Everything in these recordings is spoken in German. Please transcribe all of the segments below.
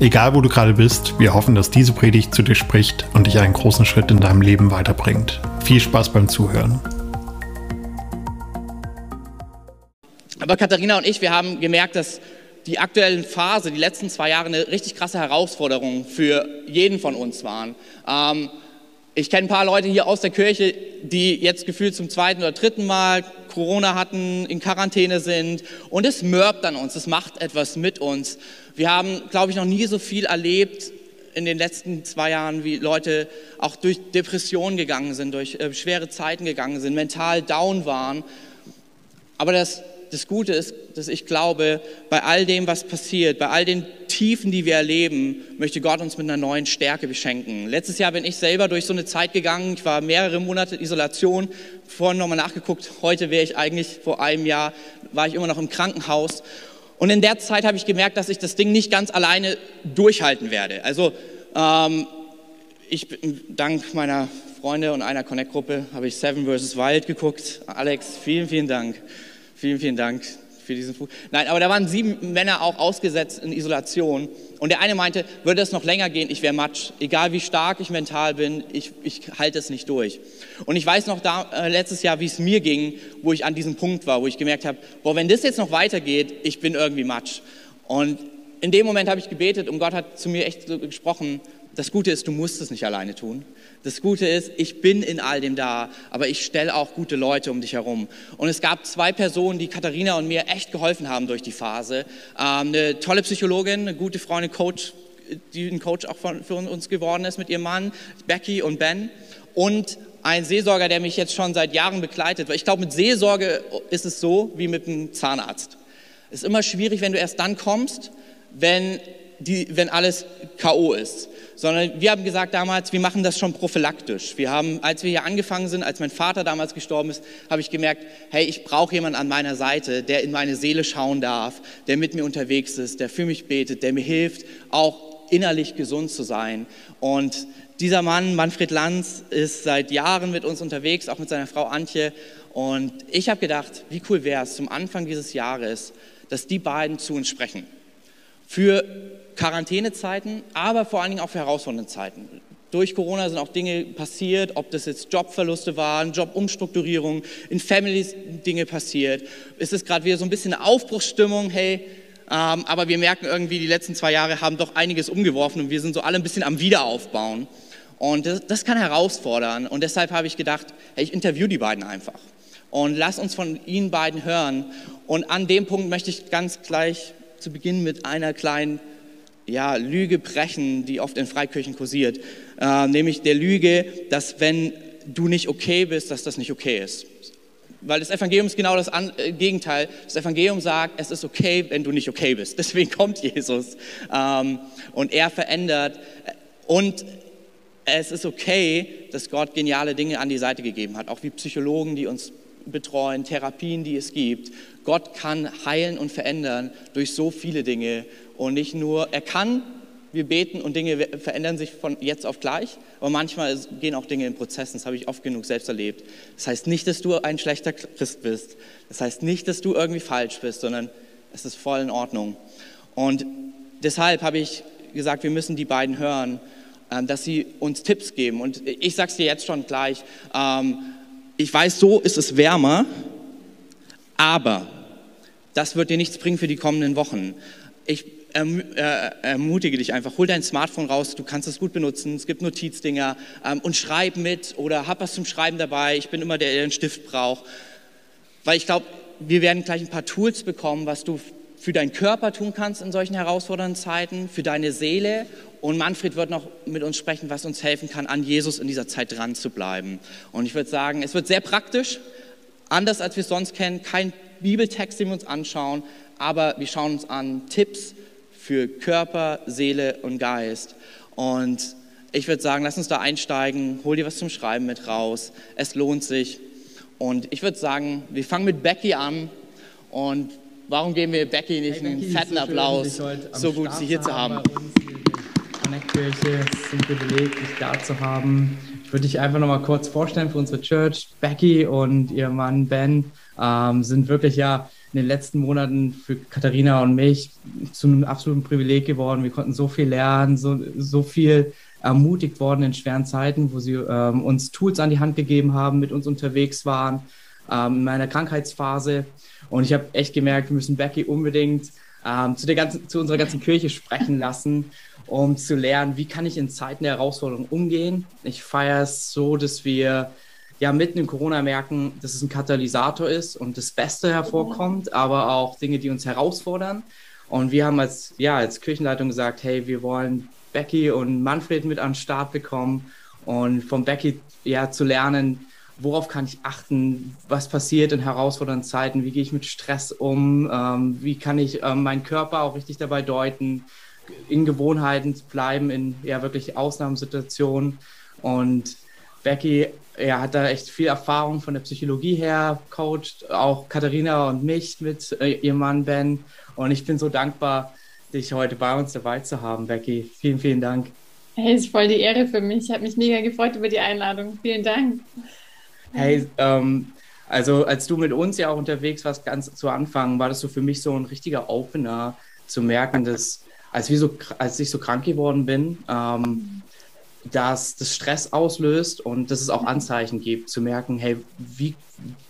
Egal wo du gerade bist, wir hoffen, dass diese Predigt zu dir spricht und dich einen großen Schritt in deinem Leben weiterbringt. Viel Spaß beim Zuhören. Aber Katharina und ich, wir haben gemerkt, dass die aktuellen Phase, die letzten zwei Jahre, eine richtig krasse Herausforderung für jeden von uns waren. Ähm, ich kenne ein paar Leute hier aus der Kirche, die jetzt gefühlt zum zweiten oder dritten Mal Corona hatten, in Quarantäne sind und es mörbt an uns, es macht etwas mit uns. Wir haben, glaube ich, noch nie so viel erlebt in den letzten zwei Jahren, wie Leute auch durch Depressionen gegangen sind, durch äh, schwere Zeiten gegangen sind, mental down waren. Aber das das Gute ist, dass ich glaube, bei all dem, was passiert, bei all den Tiefen, die wir erleben, möchte Gott uns mit einer neuen Stärke beschenken. Letztes Jahr bin ich selber durch so eine Zeit gegangen. Ich war mehrere Monate Isolation. Vorhin nochmal nachgeguckt. Heute wäre ich eigentlich vor einem Jahr, war ich immer noch im Krankenhaus. Und in der Zeit habe ich gemerkt, dass ich das Ding nicht ganz alleine durchhalten werde. Also, ähm, ich dank meiner Freunde und einer Connect-Gruppe habe ich Seven vs. Wild geguckt. Alex, vielen, vielen Dank. Vielen, vielen Dank für diesen Fuß. Nein, aber da waren sieben Männer auch ausgesetzt in Isolation. Und der eine meinte, würde es noch länger gehen, ich wäre matsch. Egal wie stark ich mental bin, ich, ich halte es nicht durch. Und ich weiß noch da, äh, letztes Jahr, wie es mir ging, wo ich an diesem Punkt war, wo ich gemerkt habe, boah, wenn das jetzt noch weitergeht, ich bin irgendwie matsch. Und in dem Moment habe ich gebetet und Gott hat zu mir echt so gesprochen, das Gute ist, du musst es nicht alleine tun. Das Gute ist, ich bin in all dem da, aber ich stelle auch gute Leute um dich herum. Und es gab zwei Personen, die Katharina und mir echt geholfen haben durch die Phase. Ähm, eine tolle Psychologin, eine gute Freundin, Coach, die ein Coach auch für uns geworden ist mit ihrem Mann, Becky und Ben. Und ein Seelsorger, der mich jetzt schon seit Jahren begleitet. Weil ich glaube, mit Seelsorge ist es so wie mit einem Zahnarzt. Es ist immer schwierig, wenn du erst dann kommst, wenn, die, wenn alles K.O. ist sondern wir haben gesagt damals, wir machen das schon prophylaktisch. Wir haben, als wir hier angefangen sind, als mein Vater damals gestorben ist, habe ich gemerkt, hey, ich brauche jemanden an meiner Seite, der in meine Seele schauen darf, der mit mir unterwegs ist, der für mich betet, der mir hilft, auch innerlich gesund zu sein. Und dieser Mann, Manfred Lanz, ist seit Jahren mit uns unterwegs, auch mit seiner Frau Antje. Und ich habe gedacht, wie cool wäre es zum Anfang dieses Jahres, dass die beiden zu uns sprechen. Für Quarantänezeiten, aber vor allen Dingen auch für herausfordernde Zeiten. Durch Corona sind auch Dinge passiert, ob das jetzt Jobverluste waren, Jobumstrukturierung, in Families Dinge passiert. Es ist gerade wieder so ein bisschen eine Aufbruchsstimmung, hey, ähm, aber wir merken irgendwie, die letzten zwei Jahre haben doch einiges umgeworfen und wir sind so alle ein bisschen am Wiederaufbauen. Und das, das kann herausfordern. Und deshalb habe ich gedacht, hey, ich interview die beiden einfach. Und lass uns von ihnen beiden hören. Und an dem Punkt möchte ich ganz gleich zu Beginn mit einer kleinen ja, Lüge brechen, die oft in Freikirchen kursiert. Äh, nämlich der Lüge, dass wenn du nicht okay bist, dass das nicht okay ist. Weil das Evangelium ist genau das An äh, Gegenteil. Das Evangelium sagt, es ist okay, wenn du nicht okay bist. Deswegen kommt Jesus ähm, und er verändert. Und es ist okay, dass Gott geniale Dinge an die Seite gegeben hat, auch wie Psychologen, die uns betreuen, Therapien, die es gibt. Gott kann heilen und verändern durch so viele Dinge und nicht nur, er kann, wir beten und Dinge verändern sich von jetzt auf gleich, aber manchmal gehen auch Dinge in Prozessen, das habe ich oft genug selbst erlebt. Das heißt nicht, dass du ein schlechter Christ bist, das heißt nicht, dass du irgendwie falsch bist, sondern es ist voll in Ordnung. Und deshalb habe ich gesagt, wir müssen die beiden hören, ähm, dass sie uns Tipps geben. Und ich sage es dir jetzt schon gleich, ähm, ich weiß, so ist es wärmer, aber das wird dir nichts bringen für die kommenden Wochen. Ich erm-, äh, ermutige dich einfach, hol dein Smartphone raus, du kannst es gut benutzen, es gibt Notizdinger ähm, und schreib mit oder hab was zum Schreiben dabei. Ich bin immer der, der einen Stift braucht. Weil ich glaube, wir werden gleich ein paar Tools bekommen, was du für deinen Körper tun kannst in solchen herausfordernden Zeiten, für deine Seele. Und Manfred wird noch mit uns sprechen, was uns helfen kann, an Jesus in dieser Zeit dran zu bleiben. Und ich würde sagen, es wird sehr praktisch, anders als wir es sonst kennen, kein Bibeltext, den wir uns anschauen, aber wir schauen uns an Tipps, für Körper, Seele und Geist. Und ich würde sagen, lass uns da einsteigen, hol dir was zum Schreiben mit raus. Es lohnt sich. Und ich würde sagen, wir fangen mit Becky an. Und warum geben wir Becky nicht hey, Becky, einen fetten so Applaus? Schön, so gut, Start sie hier zu haben. haben. Kirche. Es ist ein Privileg, dich da zu haben. Ich würde dich einfach noch mal kurz vorstellen für unsere Church. Becky und ihr Mann Ben ähm, sind wirklich ja in den letzten Monaten für Katharina und mich zu einem absoluten Privileg geworden. Wir konnten so viel lernen, so, so viel ermutigt worden in schweren Zeiten, wo sie ähm, uns Tools an die Hand gegeben haben, mit uns unterwegs waren ähm, in meiner Krankheitsphase. Und ich habe echt gemerkt, wir müssen Becky unbedingt ähm, zu, der ganzen, zu unserer ganzen Kirche sprechen lassen, um zu lernen, wie kann ich in Zeiten der Herausforderung umgehen. Ich feiere es so, dass wir ja mitten in Corona merken, dass es ein Katalysator ist und das Beste hervorkommt, aber auch Dinge, die uns herausfordern. Und wir haben als, ja, als Kirchenleitung gesagt, hey, wir wollen Becky und Manfred mit an den Start bekommen und von Becky ja zu lernen, worauf kann ich achten, was passiert in herausfordernden Zeiten, wie gehe ich mit Stress um, ähm, wie kann ich ähm, meinen Körper auch richtig dabei deuten, in Gewohnheiten bleiben, in ja wirklich Ausnahmesituationen. Und Becky ja, hat da echt viel Erfahrung von der Psychologie her, coacht auch Katharina und mich mit äh, ihrem Mann Ben. Und ich bin so dankbar, dich heute bei uns dabei zu haben, Becky. Vielen, vielen Dank. Hey, ist voll die Ehre für mich. Ich habe mich mega gefreut über die Einladung. Vielen Dank. Hey, ähm, also als du mit uns ja auch unterwegs warst, ganz zu Anfang, war das so für mich so ein richtiger Opener, zu merken, dass als, wir so, als ich so krank geworden bin, ähm, dass das Stress auslöst und dass es auch Anzeichen gibt, zu merken, hey, wie,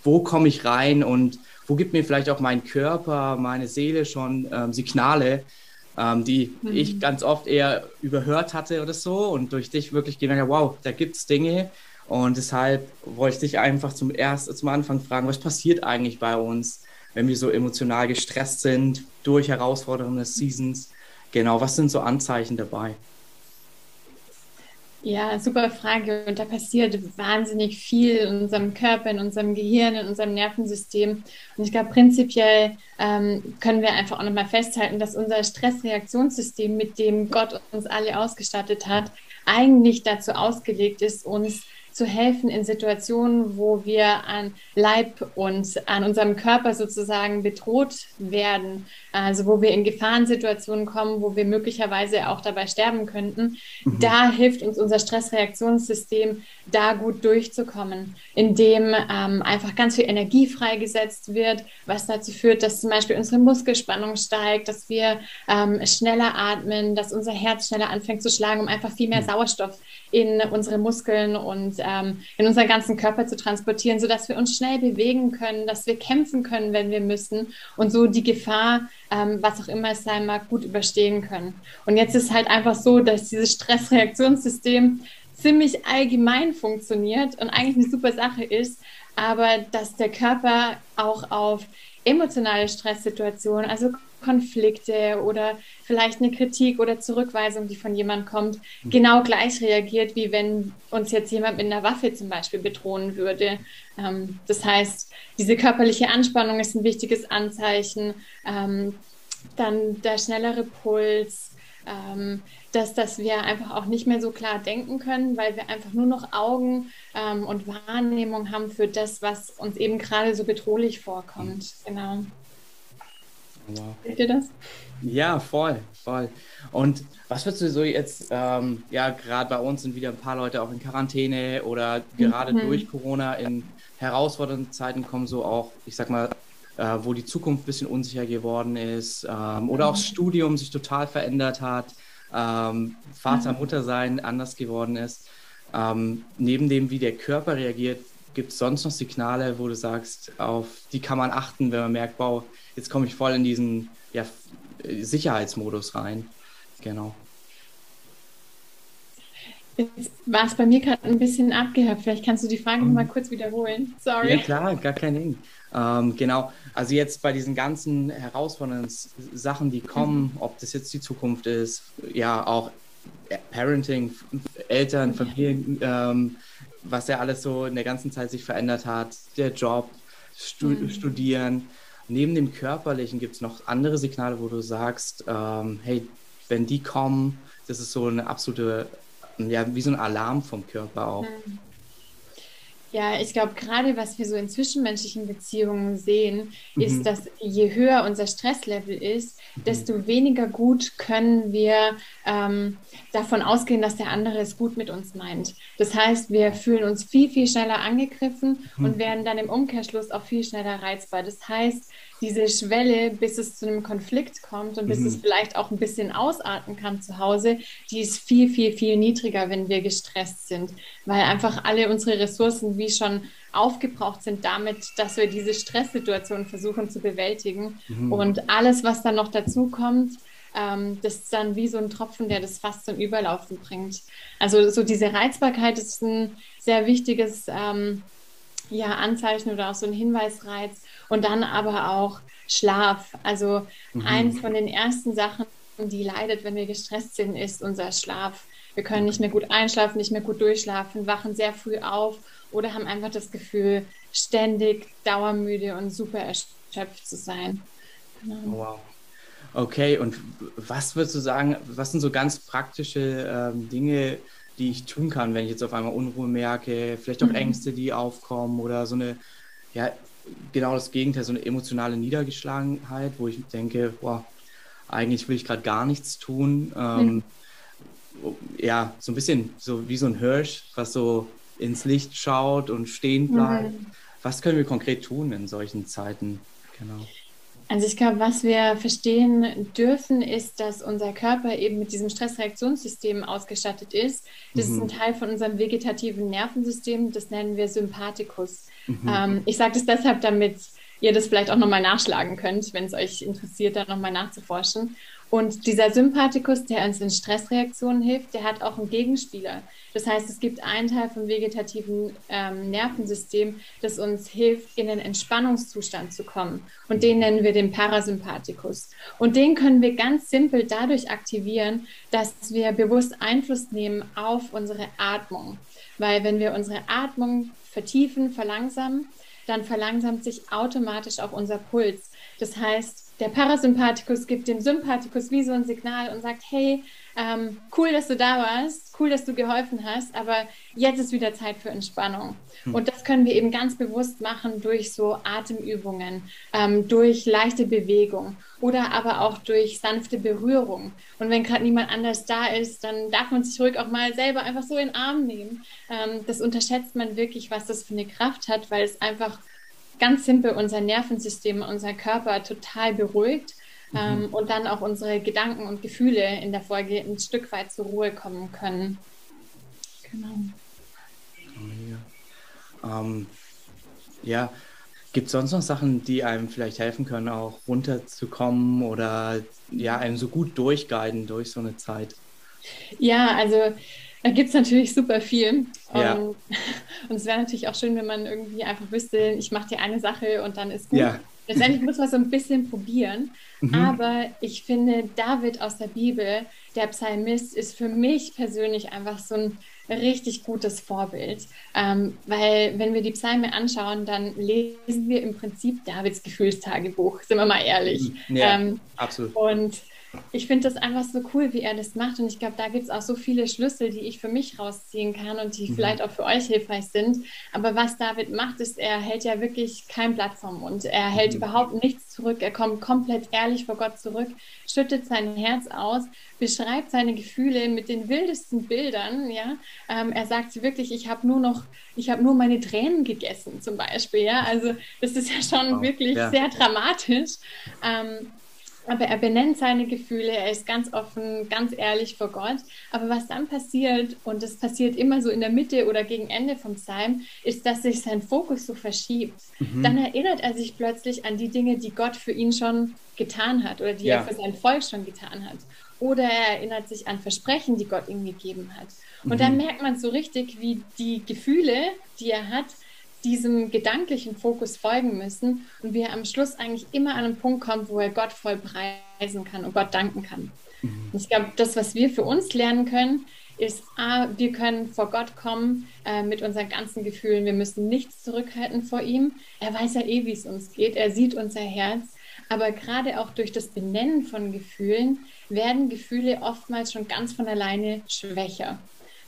wo komme ich rein und wo gibt mir vielleicht auch mein Körper, meine Seele schon ähm, Signale, ähm, die mhm. ich ganz oft eher überhört hatte oder so und durch dich wirklich gemerkt habe, wow, da gibt es Dinge und deshalb wollte ich dich einfach zum erst zum Anfang fragen, was passiert eigentlich bei uns, wenn wir so emotional gestresst sind durch herausfordernde Seasons? Genau, was sind so Anzeichen dabei? Ja, super Frage. Und da passiert wahnsinnig viel in unserem Körper, in unserem Gehirn, in unserem Nervensystem. Und ich glaube, prinzipiell ähm, können wir einfach auch nochmal festhalten, dass unser Stressreaktionssystem, mit dem Gott uns alle ausgestattet hat, eigentlich dazu ausgelegt ist, uns zu helfen in Situationen, wo wir an Leib und an unserem Körper sozusagen bedroht werden, also wo wir in Gefahrensituationen kommen, wo wir möglicherweise auch dabei sterben könnten. Mhm. Da hilft uns unser Stressreaktionssystem, da gut durchzukommen, indem ähm, einfach ganz viel Energie freigesetzt wird, was dazu führt, dass zum Beispiel unsere Muskelspannung steigt, dass wir ähm, schneller atmen, dass unser Herz schneller anfängt zu schlagen, um einfach viel mehr mhm. Sauerstoff in unsere Muskeln und ähm, in unseren ganzen Körper zu transportieren, sodass wir uns schnell bewegen können, dass wir kämpfen können, wenn wir müssen und so die Gefahr, ähm, was auch immer es sein mag, gut überstehen können. Und jetzt ist halt einfach so, dass dieses Stressreaktionssystem ziemlich allgemein funktioniert und eigentlich eine super Sache ist, aber dass der Körper auch auf emotionale Stresssituationen, also Konflikte oder vielleicht eine Kritik oder Zurückweisung, die von jemand kommt, mhm. genau gleich reagiert, wie wenn uns jetzt jemand mit einer Waffe zum Beispiel bedrohen würde. Ähm, das heißt, diese körperliche Anspannung ist ein wichtiges Anzeichen. Ähm, dann der schnellere Puls, ähm, dass, dass wir einfach auch nicht mehr so klar denken können, weil wir einfach nur noch Augen ähm, und Wahrnehmung haben für das, was uns eben gerade so bedrohlich vorkommt. Genau. Wow. Seht ihr das? Ja, voll, voll. Und was würdest du so jetzt, ähm, ja, gerade bei uns sind wieder ein paar Leute auch in Quarantäne oder gerade mhm. durch Corona in herausfordernden Zeiten kommen so auch, ich sag mal, äh, wo die Zukunft ein bisschen unsicher geworden ist ähm, oder auch das Studium sich total verändert hat ähm, Vater, Mutter sein anders geworden ist. Ähm, neben dem, wie der Körper reagiert, gibt es sonst noch Signale, wo du sagst, auf die kann man achten, wenn man merkt, wow, jetzt komme ich voll in diesen ja, Sicherheitsmodus rein. Genau. Jetzt war es bei mir gerade ein bisschen abgehört. Vielleicht kannst du die Frage mhm. noch mal kurz wiederholen. Sorry. Ja, klar, gar kein Ding. Ähm, genau, also jetzt bei diesen ganzen herausfordernden Sachen, die kommen, mhm. ob das jetzt die Zukunft ist, ja auch Parenting, Eltern, Familien, ähm, was ja alles so in der ganzen Zeit sich verändert hat, der Job, Stu mhm. Studieren. Neben dem Körperlichen gibt es noch andere Signale, wo du sagst, ähm, hey, wenn die kommen, das ist so eine absolute ja, wie so ein Alarm vom Körper auch. Mhm. Ja, ich glaube, gerade was wir so in zwischenmenschlichen Beziehungen sehen, mhm. ist, dass je höher unser Stresslevel ist, desto mhm. weniger gut können wir ähm, davon ausgehen, dass der andere es gut mit uns meint. Das heißt, wir fühlen uns viel, viel schneller angegriffen mhm. und werden dann im Umkehrschluss auch viel schneller reizbar. Das heißt, diese Schwelle, bis es zu einem Konflikt kommt und bis mhm. es vielleicht auch ein bisschen ausarten kann zu Hause, die ist viel, viel, viel niedriger, wenn wir gestresst sind, weil einfach alle unsere Ressourcen wie schon aufgebraucht sind damit, dass wir diese Stresssituation versuchen zu bewältigen. Mhm. Und alles, was dann noch dazu kommt, ähm, das ist dann wie so ein Tropfen, der das fast zum Überlaufen bringt. Also so diese Reizbarkeit ist ein sehr wichtiges ähm, ja, Anzeichen oder auch so ein Hinweisreiz und dann aber auch Schlaf. Also mhm. eins von den ersten Sachen, die leidet, wenn wir gestresst sind, ist unser Schlaf. Wir können nicht mehr gut einschlafen, nicht mehr gut durchschlafen, wachen sehr früh auf oder haben einfach das Gefühl, ständig dauermüde und super erschöpft zu sein. Genau. Wow. Okay, und was würdest du sagen, was sind so ganz praktische ähm, Dinge, die ich tun kann, wenn ich jetzt auf einmal Unruhe merke, vielleicht auch mhm. Ängste, die aufkommen oder so eine ja, genau das Gegenteil, so eine emotionale Niedergeschlagenheit, wo ich denke, boah, eigentlich will ich gerade gar nichts tun. Ähm, mhm. Ja, so ein bisschen so wie so ein Hirsch, was so ins Licht schaut und stehen bleibt. Mhm. Was können wir konkret tun in solchen Zeiten? Genau. Also ich glaube, was wir verstehen dürfen, ist, dass unser Körper eben mit diesem Stressreaktionssystem ausgestattet ist. Das mhm. ist ein Teil von unserem vegetativen Nervensystem, das nennen wir Sympathikus. Mhm. Ähm, ich sage das deshalb, damit ihr das vielleicht auch nochmal nachschlagen könnt, wenn es euch interessiert, da nochmal nachzuforschen. Und dieser Sympathikus, der uns in Stressreaktionen hilft, der hat auch einen Gegenspieler. Das heißt, es gibt einen Teil vom vegetativen ähm, Nervensystem, das uns hilft, in den Entspannungszustand zu kommen. Und den nennen wir den Parasympathikus. Und den können wir ganz simpel dadurch aktivieren, dass wir bewusst Einfluss nehmen auf unsere Atmung. Weil wenn wir unsere Atmung vertiefen, verlangsamen, dann verlangsamt sich automatisch auch unser Puls. Das heißt, der Parasympathikus gibt dem Sympathikus wie so ein Signal und sagt, hey, ähm, cool, dass du da warst, cool, dass du geholfen hast, aber jetzt ist wieder Zeit für Entspannung. Hm. Und das können wir eben ganz bewusst machen durch so Atemübungen, ähm, durch leichte Bewegung oder aber auch durch sanfte Berührung. Und wenn gerade niemand anders da ist, dann darf man sich ruhig auch mal selber einfach so in den Arm nehmen. Ähm, das unterschätzt man wirklich, was das für eine Kraft hat, weil es einfach ganz simpel unser Nervensystem, unser Körper total beruhigt mhm. ähm, und dann auch unsere Gedanken und Gefühle in der Folge ein Stück weit zur Ruhe kommen können. Genau. Ähm, ja, gibt es sonst noch Sachen, die einem vielleicht helfen können, auch runterzukommen oder ja, einem so gut durchguiden durch so eine Zeit? Ja, also da gibt es natürlich super viel. Ja. Und, und es wäre natürlich auch schön, wenn man irgendwie einfach wüsste, ich mache dir eine Sache und dann ist gut. Ja. Letztendlich muss man so ein bisschen probieren. Mhm. Aber ich finde, David aus der Bibel, der Psalmist, ist für mich persönlich einfach so ein richtig gutes Vorbild. Ähm, weil wenn wir die Psalme anschauen, dann lesen wir im Prinzip Davids Gefühlstagebuch, sind wir mal ehrlich. Ja, ähm, absolut. Und ich finde das einfach so cool, wie er das macht. Und ich glaube, da gibt es auch so viele Schlüssel, die ich für mich rausziehen kann und die mhm. vielleicht auch für euch hilfreich sind. Aber was David macht, ist, er hält ja wirklich kein Blatt vom Mund. Er hält mhm. überhaupt nichts zurück. Er kommt komplett ehrlich vor Gott zurück, schüttet sein Herz aus, beschreibt seine Gefühle mit den wildesten Bildern. Ja, ähm, er sagt wirklich, ich habe nur noch, ich habe nur meine Tränen gegessen, zum Beispiel. Ja, also das ist ja schon oh, wirklich ja. sehr dramatisch. Ähm, aber er benennt seine Gefühle, er ist ganz offen, ganz ehrlich vor Gott. Aber was dann passiert, und das passiert immer so in der Mitte oder gegen Ende vom Psalm, ist, dass sich sein Fokus so verschiebt. Mhm. Dann erinnert er sich plötzlich an die Dinge, die Gott für ihn schon getan hat oder die ja. er für sein Volk schon getan hat. Oder er erinnert sich an Versprechen, die Gott ihm gegeben hat. Und mhm. dann merkt man so richtig, wie die Gefühle, die er hat, diesem gedanklichen Fokus folgen müssen und wir am Schluss eigentlich immer an einen Punkt kommen, wo er Gott voll preisen kann und Gott danken kann. Mhm. Ich glaube, das, was wir für uns lernen können, ist, A, wir können vor Gott kommen äh, mit unseren ganzen Gefühlen. Wir müssen nichts zurückhalten vor ihm. Er weiß ja eh, wie es uns geht. Er sieht unser Herz. Aber gerade auch durch das Benennen von Gefühlen werden Gefühle oftmals schon ganz von alleine schwächer.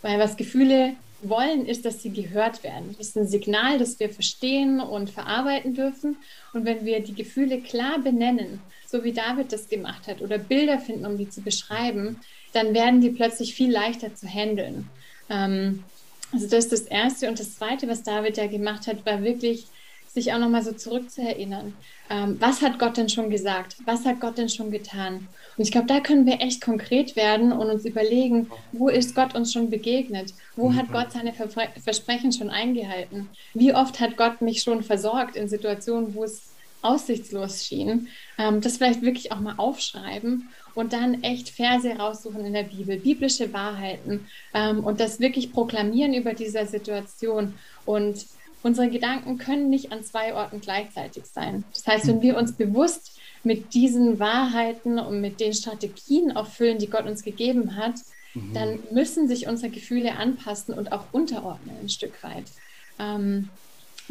Weil was Gefühle wollen, ist, dass sie gehört werden. Das ist ein Signal, das wir verstehen und verarbeiten dürfen. Und wenn wir die Gefühle klar benennen, so wie David das gemacht hat, oder Bilder finden, um die zu beschreiben, dann werden die plötzlich viel leichter zu handeln. Ähm, also das ist das Erste. Und das Zweite, was David ja gemacht hat, war wirklich sich auch nochmal so zurückzuerinnern. Ähm, was hat Gott denn schon gesagt? Was hat Gott denn schon getan? Und ich glaube, da können wir echt konkret werden und uns überlegen, wo ist Gott uns schon begegnet? Wo hat mhm. Gott seine Verpre Versprechen schon eingehalten? Wie oft hat Gott mich schon versorgt in Situationen, wo es aussichtslos schien? Ähm, das vielleicht wirklich auch mal aufschreiben und dann echt Verse raussuchen in der Bibel, biblische Wahrheiten ähm, und das wirklich proklamieren über dieser Situation und Unsere Gedanken können nicht an zwei Orten gleichzeitig sein. Das heißt, wenn wir uns bewusst mit diesen Wahrheiten und mit den Strategien auffüllen, die Gott uns gegeben hat, mhm. dann müssen sich unsere Gefühle anpassen und auch unterordnen ein Stück weit. Ähm,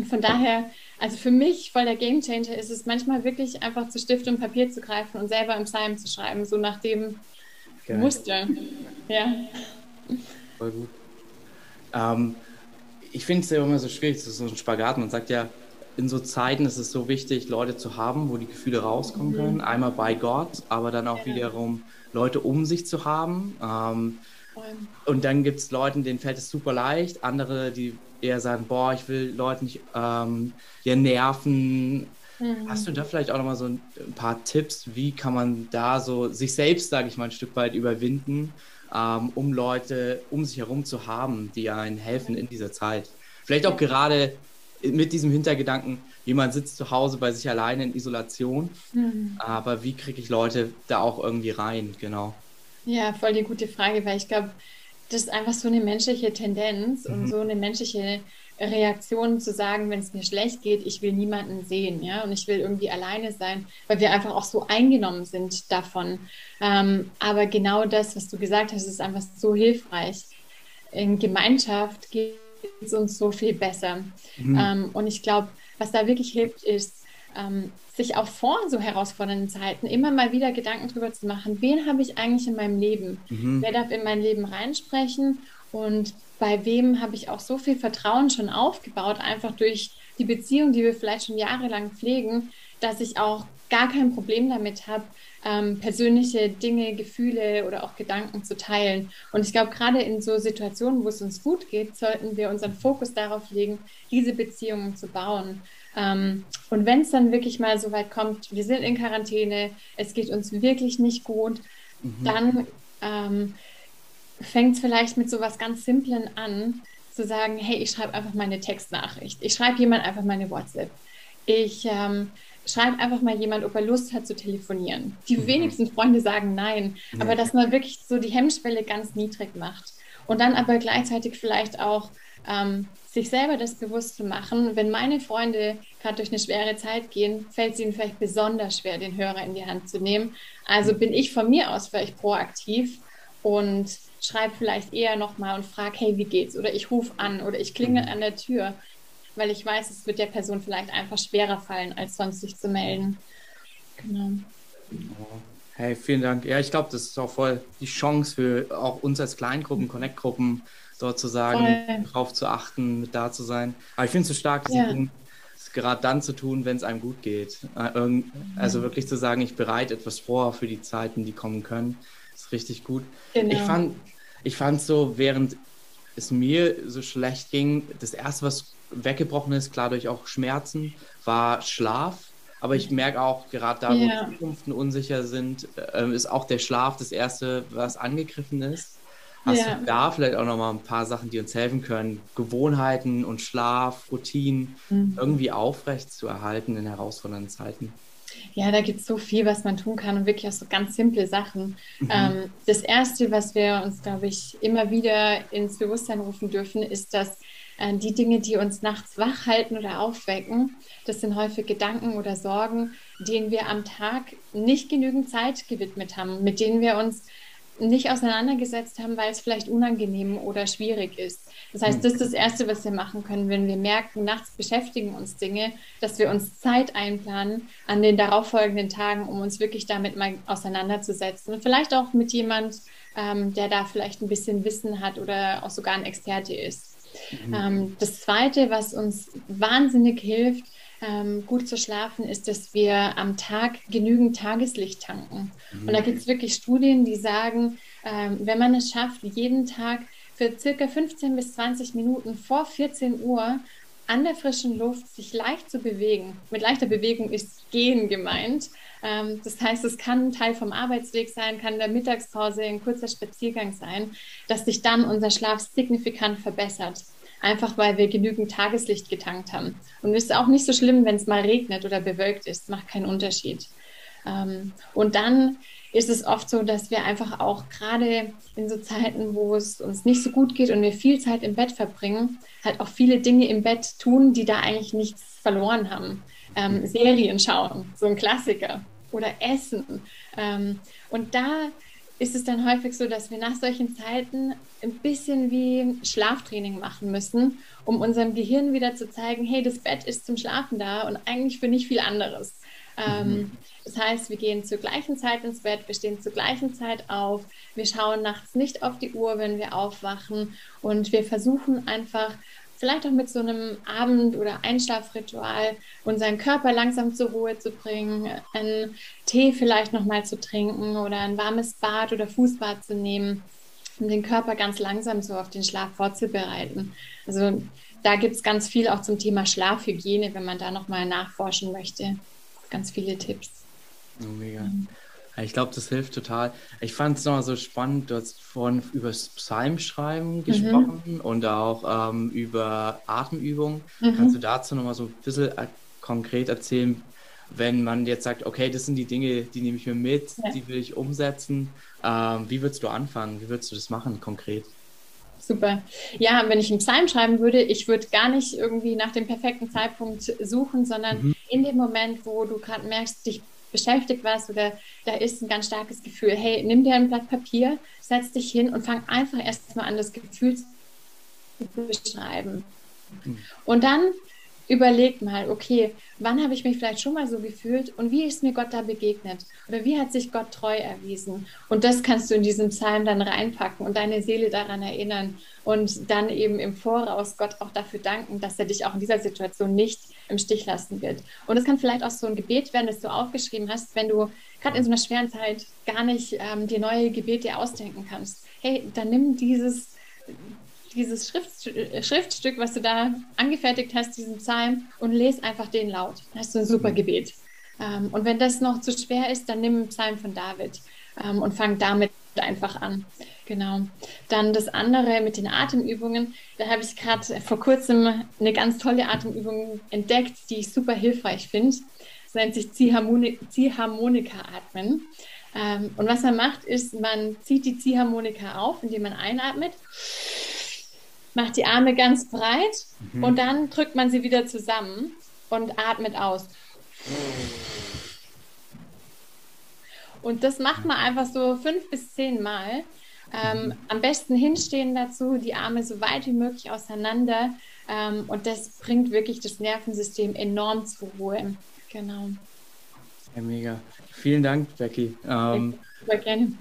von daher, also für mich voll der Gamechanger ist es manchmal wirklich einfach zu Stift und Papier zu greifen und selber im Psalm zu schreiben, so nach dem Geil. Muster. Ja. Voll gut. Ähm, ich finde es ja immer so schwierig, das ist so ein Spagat. Man sagt ja, in so Zeiten ist es so wichtig, Leute zu haben, wo die Gefühle rauskommen mhm. können. Einmal bei Gott, aber dann auch ja. wiederum Leute um sich zu haben. Ähm, und dann gibt es Leute, denen fällt es super leicht. Andere, die eher sagen, boah, ich will Leute nicht ähm, ja, nerven. Mhm. Hast du da vielleicht auch nochmal so ein, ein paar Tipps, wie kann man da so sich selbst, sage ich mal, ein Stück weit überwinden? Ähm, um Leute um sich herum zu haben, die einen helfen in dieser Zeit. Vielleicht auch gerade mit diesem Hintergedanken, jemand sitzt zu Hause bei sich alleine in Isolation, mhm. aber wie kriege ich Leute da auch irgendwie rein, genau. Ja, voll die gute Frage, weil ich glaube, das ist einfach so eine menschliche Tendenz mhm. und so eine menschliche Reaktion zu sagen, wenn es mir schlecht geht, ich will niemanden sehen, ja, und ich will irgendwie alleine sein, weil wir einfach auch so eingenommen sind davon. Ähm, aber genau das, was du gesagt hast, ist einfach so hilfreich. In Gemeinschaft geht es uns so viel besser. Mhm. Ähm, und ich glaube, was da wirklich hilft, ist, ähm, sich auch vor so herausfordernden Zeiten immer mal wieder Gedanken darüber zu machen, wen habe ich eigentlich in meinem Leben? Mhm. Wer darf in mein Leben reinsprechen? Und bei wem habe ich auch so viel Vertrauen schon aufgebaut, einfach durch die Beziehung, die wir vielleicht schon jahrelang pflegen, dass ich auch gar kein Problem damit habe, ähm, persönliche Dinge, Gefühle oder auch Gedanken zu teilen. Und ich glaube, gerade in so Situationen, wo es uns gut geht, sollten wir unseren Fokus darauf legen, diese Beziehungen zu bauen. Ähm, und wenn es dann wirklich mal so weit kommt, wir sind in Quarantäne, es geht uns wirklich nicht gut, mhm. dann ähm, fängt es vielleicht mit so was ganz Simplen an, zu sagen, hey, ich schreibe einfach meine Textnachricht. Ich schreibe jemand einfach meine WhatsApp. Ich ähm, schreibe einfach mal jemand, ob er Lust hat zu telefonieren. Die mhm. wenigsten Freunde sagen nein, ja. aber dass man wirklich so die Hemmschwelle ganz niedrig macht. Und dann aber gleichzeitig vielleicht auch ähm, sich selber das bewusst zu machen, wenn meine Freunde gerade durch eine schwere Zeit gehen, fällt es ihnen vielleicht besonders schwer, den Hörer in die Hand zu nehmen. Also bin ich von mir aus vielleicht proaktiv und schreibe vielleicht eher nochmal und frage, hey, wie geht's? Oder ich rufe an oder ich klingel an der Tür, weil ich weiß, es wird der Person vielleicht einfach schwerer fallen, als sonst sich zu melden. Genau. Hey, vielen Dank. Ja, ich glaube, das ist auch voll die Chance für auch uns als Kleingruppen, Connect-Gruppen, sozusagen voll. darauf zu achten, mit da zu sein. Aber ich finde es so stark, ja. gerade dann zu tun, wenn es einem gut geht. Äh, also wirklich zu sagen, ich bereite etwas vor für die Zeiten, die kommen können richtig gut. Genau. Ich fand ich fand so, während es mir so schlecht ging, das erste, was weggebrochen ist, klar durch auch Schmerzen, war Schlaf. Aber ich merke auch, gerade da, wo ja. Zukunften unsicher sind, äh, ist auch der Schlaf das erste, was angegriffen ist. Hast ja. du da vielleicht auch nochmal ein paar Sachen, die uns helfen können, Gewohnheiten und Schlaf, Routinen mhm. irgendwie aufrecht zu erhalten in herausfordernden Zeiten? Ja, da gibt es so viel, was man tun kann und wirklich auch so ganz simple Sachen. Mhm. Ähm, das Erste, was wir uns, glaube ich, immer wieder ins Bewusstsein rufen dürfen, ist, dass äh, die Dinge, die uns nachts wach halten oder aufwecken, das sind häufig Gedanken oder Sorgen, denen wir am Tag nicht genügend Zeit gewidmet haben, mit denen wir uns nicht auseinandergesetzt haben, weil es vielleicht unangenehm oder schwierig ist. Das heißt, das ist das Erste, was wir machen können, wenn wir merken, nachts beschäftigen uns Dinge, dass wir uns Zeit einplanen an den darauffolgenden Tagen, um uns wirklich damit mal auseinanderzusetzen. Und vielleicht auch mit jemand ähm, der da vielleicht ein bisschen Wissen hat oder auch sogar ein Experte ist. Mhm. Ähm, das Zweite, was uns wahnsinnig hilft, ähm, gut zu schlafen, ist, dass wir am Tag genügend Tageslicht tanken. Mhm. Und da gibt es wirklich Studien, die sagen, ähm, wenn man es schafft, jeden Tag für circa 15 bis 20 Minuten vor 14 Uhr an der frischen Luft sich leicht zu bewegen. Mit leichter Bewegung ist Gehen gemeint. Ähm, das heißt, es kann ein Teil vom Arbeitsweg sein, kann in der Mittagspause ein kurzer Spaziergang sein, dass sich dann unser Schlaf signifikant verbessert einfach weil wir genügend Tageslicht getankt haben. Und es ist auch nicht so schlimm, wenn es mal regnet oder bewölkt ist, macht keinen Unterschied. Ähm, und dann ist es oft so, dass wir einfach auch gerade in so Zeiten, wo es uns nicht so gut geht und wir viel Zeit im Bett verbringen, halt auch viele Dinge im Bett tun, die da eigentlich nichts verloren haben. Ähm, Serien schauen, so ein Klassiker. Oder Essen. Ähm, und da ist es dann häufig so, dass wir nach solchen Zeiten ein bisschen wie Schlaftraining machen müssen, um unserem Gehirn wieder zu zeigen, hey, das Bett ist zum Schlafen da und eigentlich für nicht viel anderes. Ähm, mhm. das heißt, wir gehen zur gleichen Zeit ins Bett, wir stehen zur gleichen Zeit auf, wir schauen nachts nicht auf die Uhr, wenn wir aufwachen und wir versuchen einfach vielleicht auch mit so einem Abend- oder Einschlafritual unseren Körper langsam zur Ruhe zu bringen, einen Tee vielleicht nochmal zu trinken oder ein warmes Bad oder Fußbad zu nehmen, um den Körper ganz langsam so auf den Schlaf vorzubereiten. Also da gibt es ganz viel auch zum Thema Schlafhygiene, wenn man da nochmal nachforschen möchte. Ganz viele Tipps. Oh, mega. Mhm. Ich glaube, das hilft total. Ich fand es nochmal so spannend, du hast vorhin über das Psalmschreiben mhm. gesprochen mhm. und auch ähm, über Atemübungen. Mhm. Kannst du dazu nochmal so ein bisschen äh, konkret erzählen, wenn man jetzt sagt, okay, das sind die Dinge, die nehme ich mir mit, ja. die will ich umsetzen. Ähm, wie würdest du anfangen? Wie würdest du das machen konkret? Super. Ja, wenn ich einen Psalm schreiben würde, ich würde gar nicht irgendwie nach dem perfekten Zeitpunkt suchen, sondern mhm. in dem Moment, wo du gerade merkst, dich beschäftigt was oder da ist ein ganz starkes Gefühl, hey, nimm dir ein Blatt Papier, setz dich hin und fang einfach erstmal an, das Gefühl zu beschreiben. Mhm. Und dann überleg mal, okay, wann habe ich mich vielleicht schon mal so gefühlt und wie ist mir Gott da begegnet? Oder wie hat sich Gott treu erwiesen? Und das kannst du in diesem Psalm dann reinpacken und deine Seele daran erinnern und dann eben im Voraus Gott auch dafür danken, dass er dich auch in dieser Situation nicht im Stich lassen wird. Und es kann vielleicht auch so ein Gebet werden, das du aufgeschrieben hast, wenn du gerade in so einer schweren Zeit gar nicht ähm, dir neue Gebete ausdenken kannst. Hey, dann nimm dieses dieses Schrift, äh, Schriftstück, was du da angefertigt hast, diesen Psalm, und lese einfach den laut. Da hast du ein super Gebet. Ähm, und wenn das noch zu schwer ist, dann nimm einen Psalm von David ähm, und fang damit einfach an. Genau. Dann das andere mit den Atemübungen. Da habe ich gerade vor kurzem eine ganz tolle Atemübung entdeckt, die ich super hilfreich finde. Das nennt sich Ziehharmonika-Atmen. Ähm, und was man macht, ist, man zieht die Ziehharmonika auf, indem man einatmet macht die Arme ganz breit mhm. und dann drückt man sie wieder zusammen und atmet aus. Und das macht man einfach so fünf bis zehn Mal. Ähm, am besten hinstehen dazu, die Arme so weit wie möglich auseinander. Ähm, und das bringt wirklich das Nervensystem enorm zur Ruhe. Genau. Ja, mega. Vielen Dank, Becky. Ähm, Super gerne.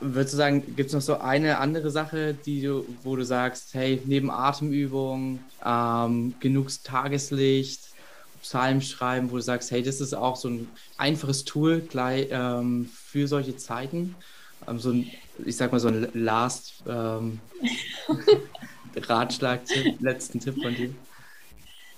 Würdest du sagen, gibt es noch so eine andere Sache, die du, wo du sagst, hey, neben Atemübungen, ähm, genug Tageslicht, Psalm schreiben, wo du sagst, hey, das ist auch so ein einfaches Tool gleich ähm, für solche Zeiten? Ähm, so ein, ich sag mal, so ein Last ähm, Ratschlag, letzten Tipp von dir.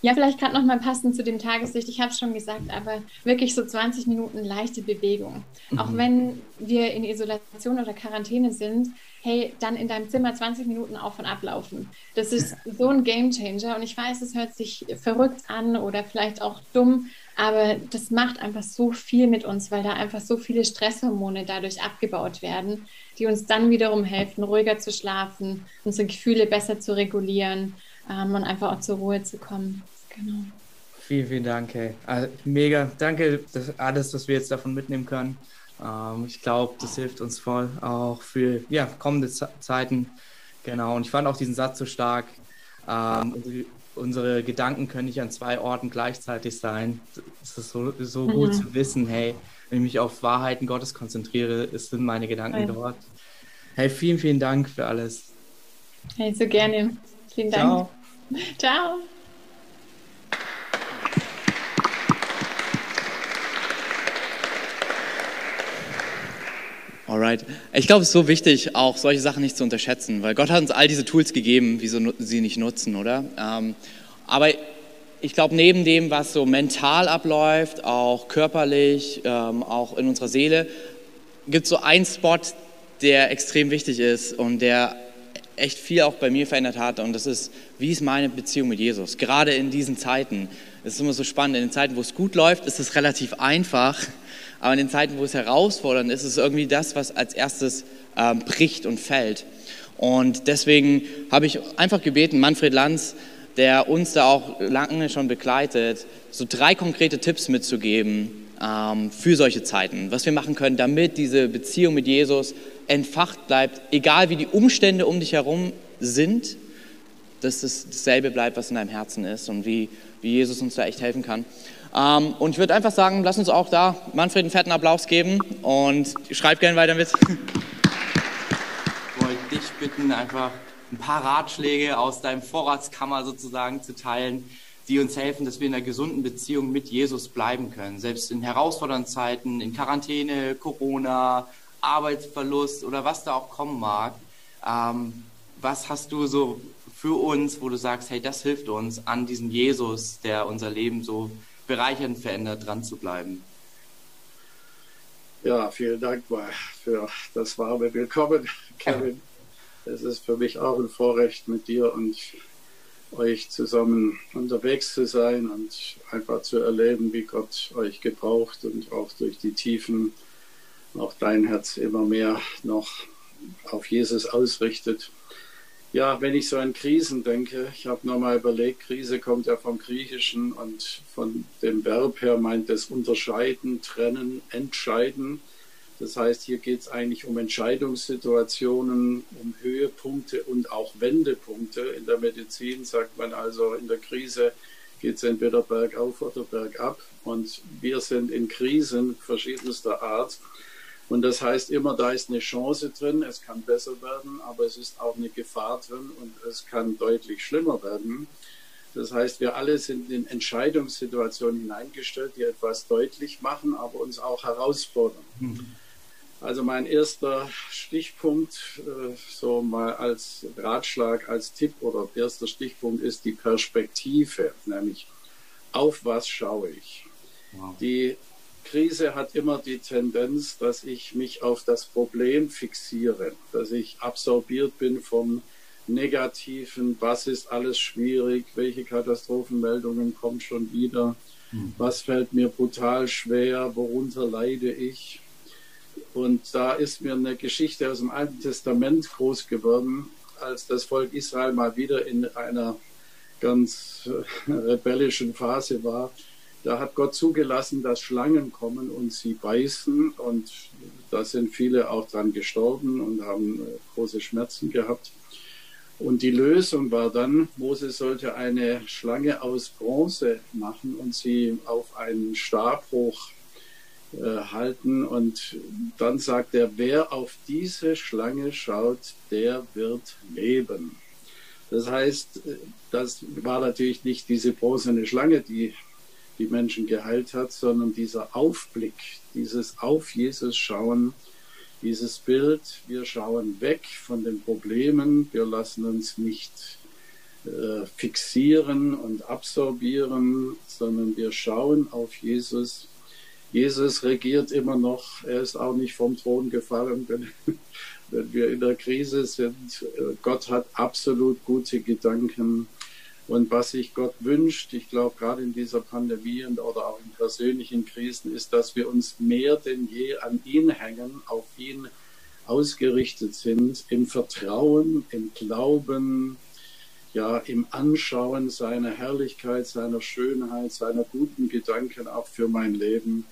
Ja, vielleicht gerade noch mal passend zu dem Tageslicht. Ich habe es schon gesagt, aber wirklich so 20 Minuten leichte Bewegung. Mhm. Auch wenn wir in Isolation oder Quarantäne sind, hey, dann in deinem Zimmer 20 Minuten auf und ablaufen. Das ist so ein Gamechanger. Und ich weiß, es hört sich verrückt an oder vielleicht auch dumm, aber das macht einfach so viel mit uns, weil da einfach so viele Stresshormone dadurch abgebaut werden, die uns dann wiederum helfen, ruhiger zu schlafen, unsere Gefühle besser zu regulieren ähm, und einfach auch zur Ruhe zu kommen. Genau. Vielen, vielen Dank, hey. Also, mega. Danke, dass alles, was wir jetzt davon mitnehmen können. Ähm, ich glaube, das hilft uns voll, auch für ja, kommende Z Zeiten. Genau. Und ich fand auch diesen Satz so stark. Ähm, unsere, unsere, Gedanken können nicht an zwei Orten gleichzeitig sein. Es ist so, so mhm. gut zu wissen, hey, wenn ich mich auf Wahrheiten Gottes konzentriere, sind meine Gedanken ja. dort. Hey, vielen, vielen Dank für alles. Hey, so gerne. Vielen Dank. Ciao. Ciao. Alright. Ich glaube, es ist so wichtig, auch solche Sachen nicht zu unterschätzen, weil Gott hat uns all diese Tools gegeben, wieso sie nicht nutzen, oder? Ähm, aber ich glaube, neben dem, was so mental abläuft, auch körperlich, ähm, auch in unserer Seele, gibt es so einen Spot, der extrem wichtig ist und der echt viel auch bei mir verändert hat. Und das ist, wie ist meine Beziehung mit Jesus? Gerade in diesen Zeiten. Es ist immer so spannend. In den Zeiten, wo es gut läuft, ist es relativ einfach. Aber in den Zeiten, wo es herausfordernd ist, ist es irgendwie das, was als erstes ähm, bricht und fällt. Und deswegen habe ich einfach gebeten, Manfred Lanz, der uns da auch lange schon begleitet, so drei konkrete Tipps mitzugeben ähm, für solche Zeiten, was wir machen können, damit diese Beziehung mit Jesus entfacht bleibt, egal wie die Umstände um dich herum sind, dass es dasselbe bleibt, was in deinem Herzen ist und wie, wie Jesus uns da echt helfen kann. Ähm, und ich würde einfach sagen, lass uns auch da Manfred einen fetten Applaus geben und schreib gerne weiter mit. Ich wollte dich bitten, einfach ein paar Ratschläge aus deinem Vorratskammer sozusagen zu teilen, die uns helfen, dass wir in einer gesunden Beziehung mit Jesus bleiben können. Selbst in herausfordernden Zeiten, in Quarantäne, Corona, Arbeitsverlust oder was da auch kommen mag. Ähm, was hast du so für uns, wo du sagst, hey, das hilft uns, an diesem Jesus, der unser Leben so bereichernd verändert, dran zu bleiben? Ja, vielen Dank mal für das warme Willkommen, Kevin. Es ist für mich auch ein Vorrecht, mit dir und euch zusammen unterwegs zu sein und einfach zu erleben, wie Gott euch gebraucht und auch durch die Tiefen auch dein Herz immer mehr noch auf Jesus ausrichtet. Ja, wenn ich so an Krisen denke, ich habe nochmal überlegt, Krise kommt ja vom Griechischen und von dem Verb her meint es unterscheiden, trennen, entscheiden. Das heißt, hier geht es eigentlich um Entscheidungssituationen, um Höhepunkte und auch Wendepunkte. In der Medizin sagt man also, in der Krise geht es entweder bergauf oder bergab. Und wir sind in Krisen verschiedenster Art. Und das heißt immer, da ist eine Chance drin, es kann besser werden, aber es ist auch eine Gefahr drin und es kann deutlich schlimmer werden. Das heißt, wir alle sind in Entscheidungssituationen hineingestellt, die etwas deutlich machen, aber uns auch herausfordern. Mhm. Also mein erster Stichpunkt, äh, so mal als Ratschlag, als Tipp oder erster Stichpunkt ist die Perspektive, nämlich auf was schaue ich. Wow. Die Krise hat immer die Tendenz, dass ich mich auf das Problem fixiere, dass ich absorbiert bin vom Negativen, was ist alles schwierig, welche Katastrophenmeldungen kommen schon wieder, hm. was fällt mir brutal schwer, worunter leide ich. Und da ist mir eine Geschichte aus dem Alten Testament groß geworden, als das Volk Israel mal wieder in einer ganz äh, rebellischen Phase war da hat Gott zugelassen, dass Schlangen kommen und sie beißen. Und da sind viele auch dran gestorben und haben äh, große Schmerzen gehabt. Und die Lösung war dann, Mose sollte eine Schlange aus Bronze machen und sie auf einen Stab hoch äh. Und dann sagt er, wer auf diese Schlange schaut, der wird leben. Das heißt, äh, das war natürlich nicht diese bronzene Schlange, die die Menschen geheilt hat, sondern dieser Aufblick, dieses auf Jesus schauen, dieses Bild, wir schauen weg von den Problemen, wir lassen uns nicht äh, fixieren und absorbieren, sondern wir schauen auf Jesus. Jesus regiert immer noch, er ist auch nicht vom Thron gefallen, wenn, wenn wir in der Krise sind. Gott hat absolut gute Gedanken und was sich Gott wünscht, ich glaube gerade in dieser Pandemie und oder auch in persönlichen Krisen, ist, dass wir uns mehr denn je an ihn hängen, auf ihn ausgerichtet sind, im Vertrauen, im Glauben, ja, im Anschauen seiner Herrlichkeit, seiner Schönheit, seiner guten Gedanken auch für mein Leben.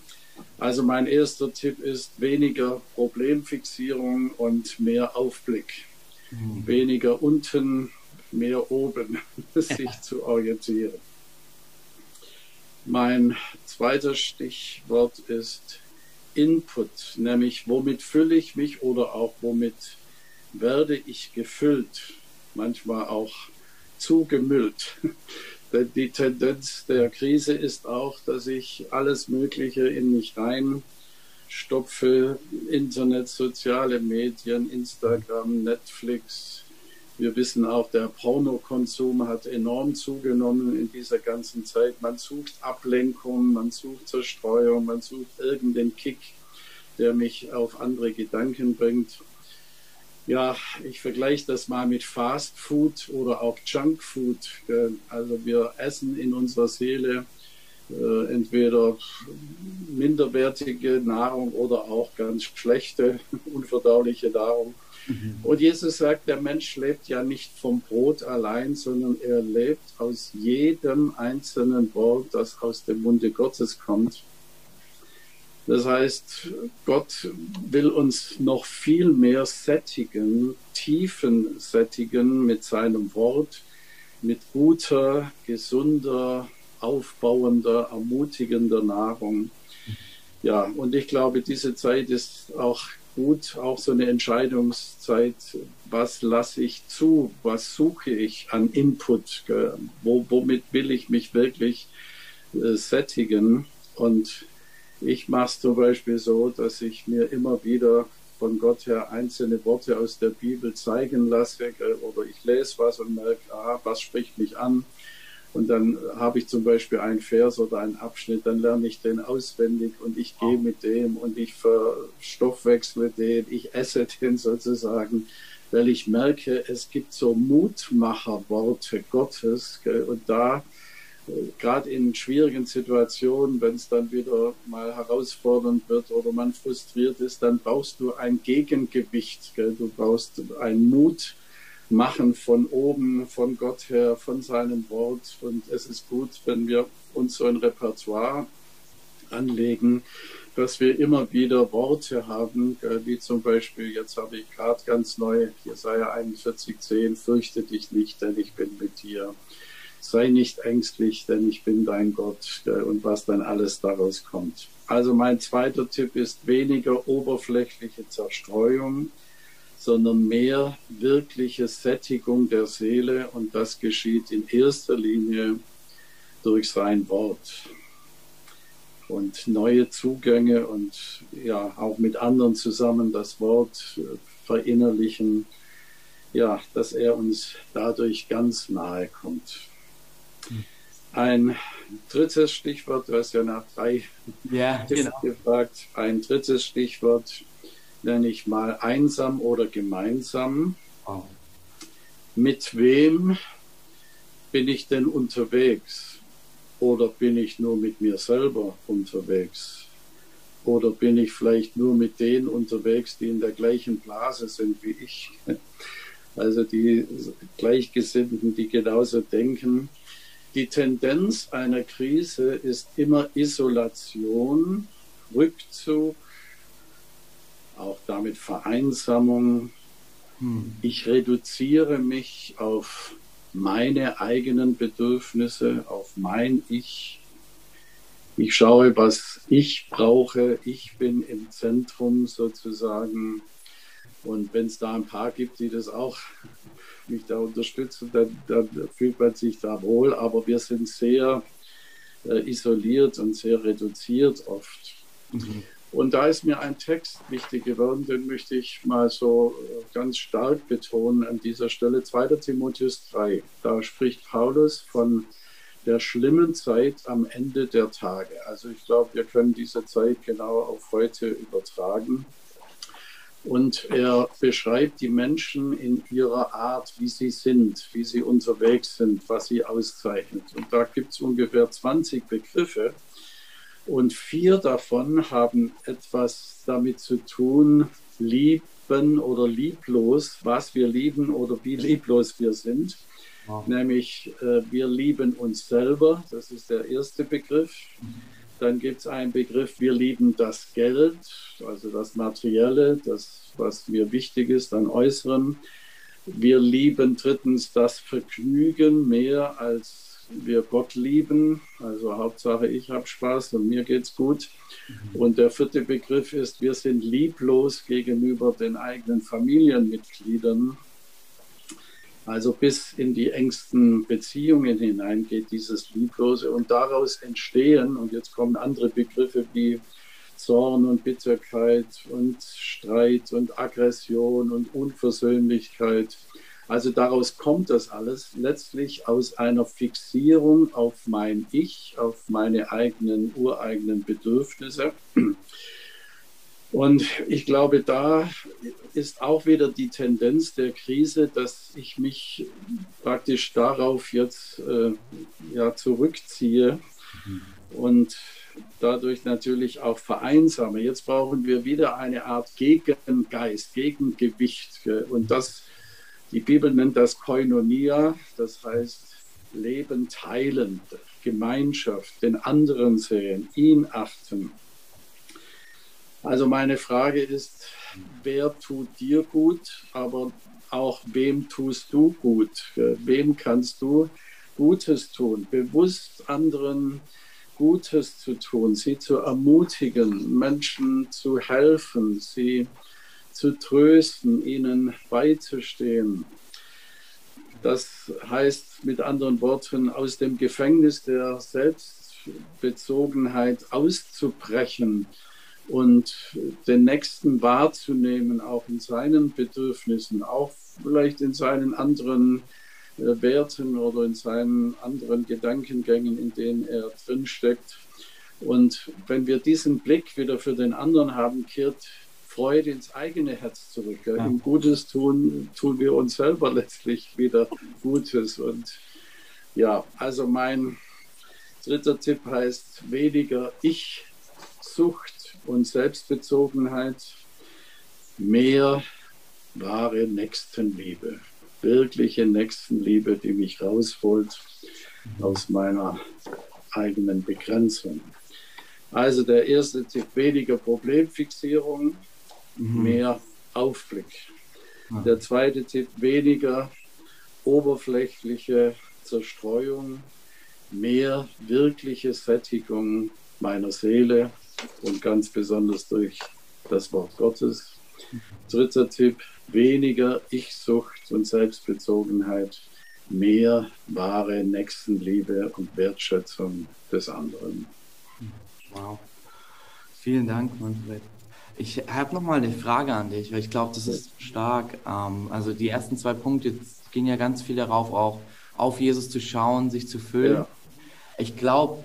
Also mein erster Tipp ist weniger Problemfixierung und mehr Aufblick. Mhm. Weniger unten mehr oben sich zu orientieren. Mein zweites Stichwort ist Input, nämlich womit fülle ich mich oder auch womit werde ich gefüllt, manchmal auch zugemüllt. Denn die Tendenz der Krise ist auch, dass ich alles Mögliche in mich reinstopfe. Internet, soziale Medien, Instagram, Netflix. Wir wissen auch, der Pornokonsum hat enorm zugenommen in dieser ganzen Zeit. Man sucht Ablenkung, man sucht Zerstreuung, man sucht irgendeinen Kick, der mich auf andere Gedanken bringt ja, ich vergleiche das mal mit Fast Food oder auch Junk Food. Also wir essen in unserer Seele äh, entweder minderwertige Nahrung oder auch ganz schlechte, unverdauliche Nahrung. Mhm. Und Jesus sagt, der Mensch lebt ja nicht vom Brot allein, sondern er lebt aus jedem einzelnen Wort, das aus dem Munde Gottes kommt. Das heißt, Gott will uns noch viel mehr sättigen, tiefen sättigen mit seinem Wort, mit guter, gesunder, aufbauender, ermutigender Nahrung. Ja, und ich glaube, diese Zeit ist auch gut, auch so eine Entscheidungszeit. Was lasse ich zu? Was suche ich an Input? Wo, womit will ich mich wirklich äh, sättigen? Und ich mache es zum Beispiel so, dass ich mir immer wieder von Gott her einzelne Worte aus der Bibel zeigen lasse oder ich lese was und merke, ah, was spricht mich an. Und dann habe ich zum Beispiel einen Vers oder einen Abschnitt, dann lerne ich den auswendig und ich gehe mit dem und ich verstoffwechsle den, ich esse den sozusagen, weil ich merke, es gibt so Mutmacherworte Gottes und da gerade in schwierigen Situationen, wenn es dann wieder mal herausfordernd wird oder man frustriert ist, dann brauchst du ein Gegengewicht. Gell? Du brauchst ein Mut machen von oben, von Gott her, von seinem Wort. Und es ist gut, wenn wir uns so ein Repertoire anlegen, dass wir immer wieder Worte haben, wie zum Beispiel, jetzt habe ich gerade ganz neu, Jesaja 41,10, fürchte dich nicht, denn ich bin mit dir sei nicht ängstlich, denn ich bin dein Gott und was dann alles daraus kommt. Also mein zweiter Tipp ist weniger oberflächliche Zerstreuung, sondern mehr wirkliche Sättigung der Seele und das geschieht in erster Linie durch sein Wort und neue Zugänge und ja auch mit anderen zusammen das Wort verinnerlichen, ja, dass er uns dadurch ganz nahe kommt. Ein drittes Stichwort, du hast ja nach drei ja, genau. gefragt. Ein drittes Stichwort nenne ich mal einsam oder gemeinsam. Oh. Mit wem bin ich denn unterwegs? Oder bin ich nur mit mir selber unterwegs? Oder bin ich vielleicht nur mit denen unterwegs, die in der gleichen Blase sind wie ich? Also die Gleichgesinnten, die genauso denken. Die Tendenz einer Krise ist immer Isolation, Rückzug, auch damit Vereinsamung. Hm. Ich reduziere mich auf meine eigenen Bedürfnisse, auf mein Ich. Ich schaue, was ich brauche. Ich bin im Zentrum sozusagen. Und wenn es da ein paar gibt, die das auch mich da unterstützen, dann, dann fühlt man sich da wohl. Aber wir sind sehr äh, isoliert und sehr reduziert oft. Mhm. Und da ist mir ein Text wichtig geworden, den möchte ich mal so äh, ganz stark betonen an dieser Stelle. 2. Timotheus 3. Da spricht Paulus von der schlimmen Zeit am Ende der Tage. Also ich glaube, wir können diese Zeit genau auf heute übertragen. Und er beschreibt die Menschen in ihrer Art, wie sie sind, wie sie unterwegs sind, was sie auszeichnet. Und da gibt es ungefähr 20 Begriffe. Und vier davon haben etwas damit zu tun, lieben oder lieblos, was wir lieben oder wie lieblos wir sind. Wow. Nämlich, äh, wir lieben uns selber, das ist der erste Begriff. Dann gibt es einen Begriff, wir lieben das Geld, also das Materielle, das, was mir wichtig ist an Äußerem. Wir lieben drittens das Vergnügen mehr als wir Gott lieben. Also Hauptsache, ich habe Spaß und mir geht's gut. Und der vierte Begriff ist, wir sind lieblos gegenüber den eigenen Familienmitgliedern. Also bis in die engsten Beziehungen hinein geht dieses Lieblose und daraus entstehen, und jetzt kommen andere Begriffe wie Zorn und Bitterkeit und Streit und Aggression und Unversöhnlichkeit. Also daraus kommt das alles letztlich aus einer Fixierung auf mein Ich, auf meine eigenen ureigenen Bedürfnisse. Und ich glaube, da ist auch wieder die Tendenz der Krise, dass ich mich praktisch darauf jetzt äh, ja, zurückziehe und dadurch natürlich auch vereinsame. Jetzt brauchen wir wieder eine Art Gegengeist, Gegengewicht. Und das, die Bibel nennt das Koinonia, das heißt Leben teilen, Gemeinschaft, den anderen sehen, ihn achten. Also meine Frage ist, wer tut dir gut, aber auch wem tust du gut? Wem kannst du Gutes tun? Bewusst anderen Gutes zu tun, sie zu ermutigen, Menschen zu helfen, sie zu trösten, ihnen beizustehen. Das heißt mit anderen Worten, aus dem Gefängnis der Selbstbezogenheit auszubrechen und den Nächsten wahrzunehmen, auch in seinen Bedürfnissen, auch vielleicht in seinen anderen äh, Werten oder in seinen anderen Gedankengängen, in denen er drinsteckt. Und wenn wir diesen Blick wieder für den anderen haben, kehrt Freude ins eigene Herz zurück. Ja. Im Gutes tun, tun wir uns selber letztlich wieder Gutes. Und ja, also mein dritter Tipp heißt weniger Ich-Sucht und Selbstbezogenheit, mehr wahre Nächstenliebe, wirkliche Nächstenliebe, die mich rausholt aus meiner eigenen Begrenzung. Also der erste Tipp, weniger Problemfixierung, mhm. mehr Aufblick. Der zweite Tipp, weniger oberflächliche Zerstreuung, mehr wirkliche Sättigung meiner Seele und ganz besonders durch das Wort Gottes. Dritter Tipp, weniger Ich-Sucht und Selbstbezogenheit, mehr wahre Nächstenliebe und Wertschätzung des anderen. Wow. Vielen Dank, Manfred. Ich habe noch mal eine Frage an dich, weil ich glaube, das ist stark. Ähm, also die ersten zwei Punkte gehen ja ganz viel darauf, auch auf Jesus zu schauen, sich zu füllen. Ja. Ich glaube,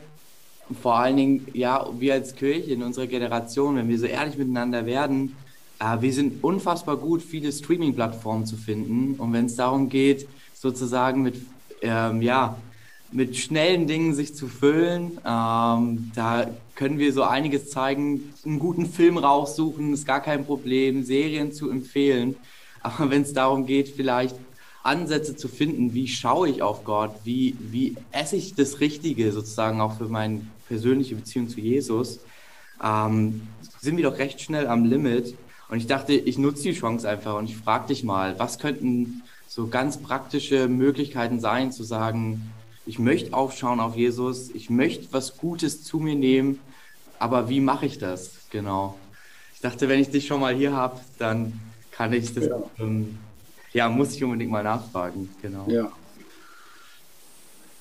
vor allen Dingen, ja, wir als Kirche in unserer Generation, wenn wir so ehrlich miteinander werden, äh, wir sind unfassbar gut, viele Streaming-Plattformen zu finden. Und wenn es darum geht, sozusagen mit, ähm, ja, mit schnellen Dingen sich zu füllen, ähm, da können wir so einiges zeigen, einen guten Film raussuchen, ist gar kein Problem, Serien zu empfehlen. Aber wenn es darum geht, vielleicht Ansätze zu finden, wie schaue ich auf Gott, wie, wie esse ich das Richtige sozusagen auch für meine persönliche Beziehung zu Jesus, ähm, sind wir doch recht schnell am Limit. Und ich dachte, ich nutze die Chance einfach und ich frage dich mal, was könnten so ganz praktische Möglichkeiten sein, zu sagen, ich möchte aufschauen auf Jesus, ich möchte was Gutes zu mir nehmen, aber wie mache ich das? Genau. Ich dachte, wenn ich dich schon mal hier habe, dann kann ich das, ja. Ähm, ja, muss ich unbedingt mal nachfragen. Genau. Ja.